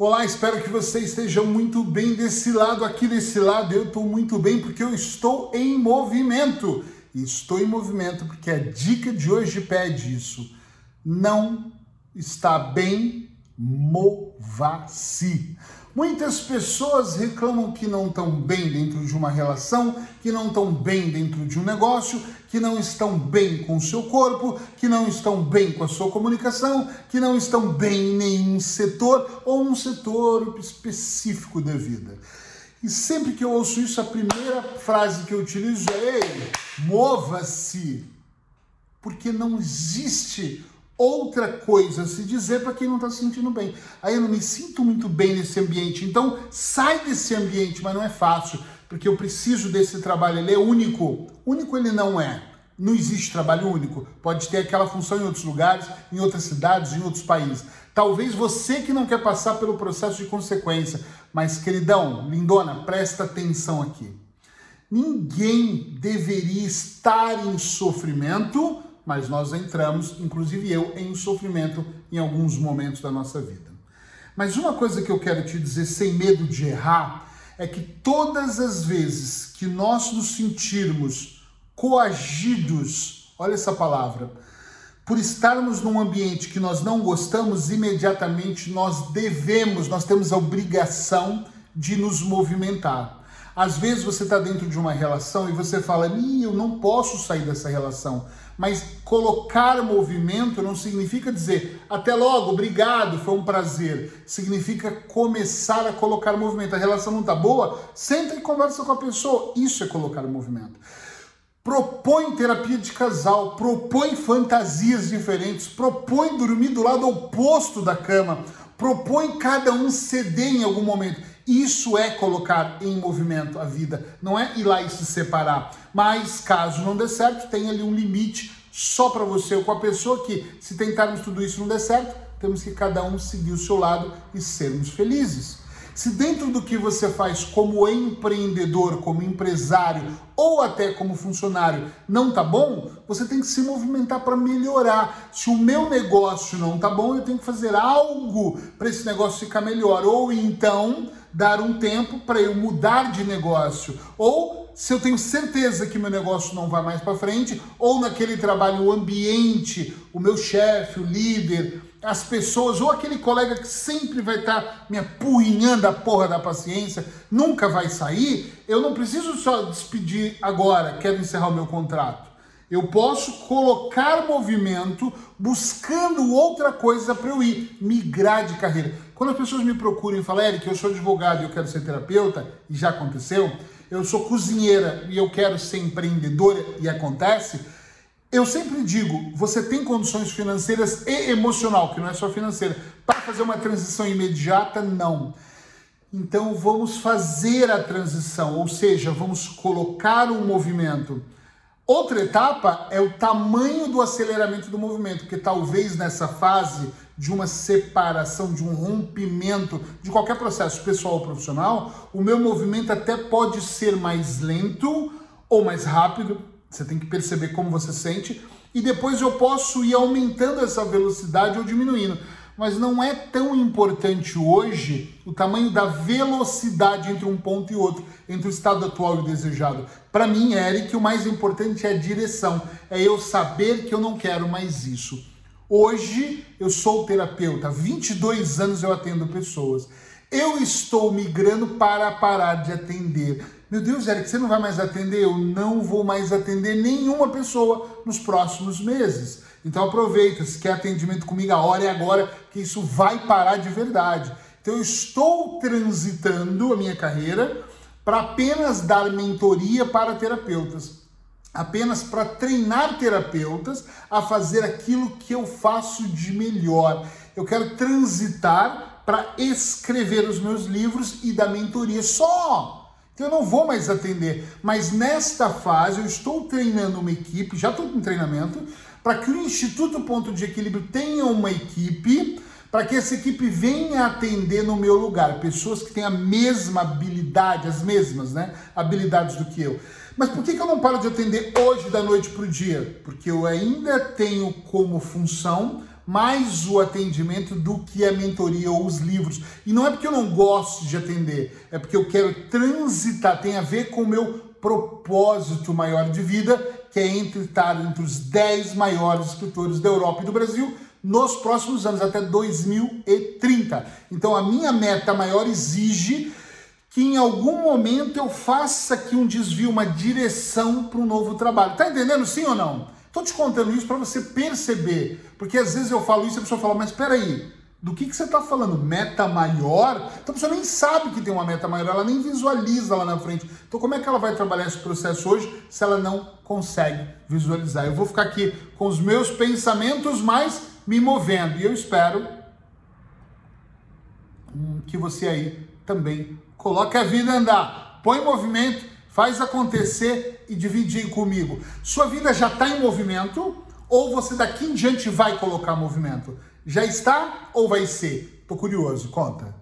Olá, espero que você esteja muito bem desse lado. Aqui desse lado eu estou muito bem porque eu estou em movimento. Estou em movimento porque a dica de hoje pede isso. Não está bem, mova-se. Muitas pessoas reclamam que não estão bem dentro de uma relação, que não estão bem dentro de um negócio, que não estão bem com o seu corpo, que não estão bem com a sua comunicação, que não estão bem em nenhum setor ou um setor específico da vida. E sempre que eu ouço isso, a primeira frase que eu utilizo é: mova-se! Porque não existe outra coisa se dizer para quem não está se sentindo bem. Aí eu não me sinto muito bem nesse ambiente, então sai desse ambiente, mas não é fácil, porque eu preciso desse trabalho, ele é único. Único ele não é. Não existe trabalho único. Pode ter aquela função em outros lugares, em outras cidades, em outros países. Talvez você que não quer passar pelo processo de consequência, mas queridão, lindona, presta atenção aqui. Ninguém deveria estar em sofrimento mas nós entramos, inclusive eu, em sofrimento em alguns momentos da nossa vida. Mas uma coisa que eu quero te dizer sem medo de errar é que todas as vezes que nós nos sentirmos coagidos, olha essa palavra, por estarmos num ambiente que nós não gostamos, imediatamente nós devemos, nós temos a obrigação de nos movimentar. Às vezes você está dentro de uma relação e você fala, eu não posso sair dessa relação. Mas colocar movimento não significa dizer até logo, obrigado, foi um prazer. Significa começar a colocar movimento. A relação não está boa? Senta e conversa com a pessoa. Isso é colocar movimento. Propõe terapia de casal, propõe fantasias diferentes, propõe dormir do lado oposto da cama, propõe cada um ceder em algum momento. Isso é colocar em movimento a vida, não é ir lá e se separar. Mas caso não dê certo, tem ali um limite só para você ou com a pessoa que, se tentarmos tudo isso não der certo, temos que cada um seguir o seu lado e sermos felizes. Se dentro do que você faz como empreendedor, como empresário ou até como funcionário não tá bom, você tem que se movimentar para melhorar. Se o meu negócio não tá bom, eu tenho que fazer algo para esse negócio ficar melhor. Ou então dar um tempo para eu mudar de negócio. Ou se eu tenho certeza que meu negócio não vai mais para frente, ou naquele trabalho, o ambiente, o meu chefe, o líder, as pessoas, ou aquele colega que sempre vai estar tá me apurrinhando a porra da paciência, nunca vai sair, eu não preciso só despedir agora, quero encerrar o meu contrato. Eu posso colocar movimento buscando outra coisa para eu ir, migrar de carreira. Quando as pessoas me procuram e falam, Eric, eu sou advogado e eu quero ser terapeuta, e já aconteceu, eu sou cozinheira e eu quero ser empreendedora, e acontece, eu sempre digo, você tem condições financeiras e emocional, que não é só financeira, para fazer uma transição imediata? Não. Então vamos fazer a transição, ou seja, vamos colocar um movimento. Outra etapa é o tamanho do aceleramento do movimento, porque talvez nessa fase de uma separação, de um rompimento de qualquer processo pessoal ou profissional, o meu movimento até pode ser mais lento ou mais rápido. Você tem que perceber como você sente e depois eu posso ir aumentando essa velocidade ou diminuindo. Mas não é tão importante hoje o tamanho da velocidade entre um ponto e outro, entre o estado atual e o desejado. Para mim, Eric, o mais importante é a direção, é eu saber que eu não quero mais isso. Hoje eu sou terapeuta, 22 anos eu atendo pessoas. Eu estou migrando para parar de atender. Meu Deus, Eric, você não vai mais atender? Eu não vou mais atender nenhuma pessoa nos próximos meses. Então aproveita, se quer atendimento comigo, a hora é agora que isso vai parar de verdade. Então eu estou transitando a minha carreira para apenas dar mentoria para terapeutas apenas para treinar terapeutas a fazer aquilo que eu faço de melhor. Eu quero transitar para escrever os meus livros e dar mentoria só. Então eu não vou mais atender, mas nesta fase eu estou treinando uma equipe, já estou com treinamento, para que o Instituto Ponto de Equilíbrio tenha uma equipe, para que essa equipe venha atender no meu lugar, pessoas que têm a mesma habilidade, as mesmas né, habilidades do que eu. Mas por que, que eu não paro de atender hoje da noite para o dia? Porque eu ainda tenho como função mais o atendimento do que a mentoria ou os livros. E não é porque eu não gosto de atender, é porque eu quero transitar, tem a ver com o meu propósito maior de vida, que é entre estar entre os 10 maiores escritores da Europa e do Brasil nos próximos anos, até 2030. Então a minha meta maior exige que em algum momento eu faça aqui um desvio, uma direção para um novo trabalho. Tá entendendo sim ou não? Estou te contando isso para você perceber, porque às vezes eu falo isso e a pessoa fala, mas espera aí, do que, que você está falando? Meta maior? Então a pessoa nem sabe que tem uma meta maior, ela nem visualiza lá na frente. Então como é que ela vai trabalhar esse processo hoje se ela não consegue visualizar? Eu vou ficar aqui com os meus pensamentos, mas me movendo. E eu espero que você aí também coloque a vida andar, põe em movimento Faz acontecer e divide comigo. Sua vida já está em movimento ou você daqui em diante vai colocar movimento? Já está ou vai ser? Tô curioso, conta.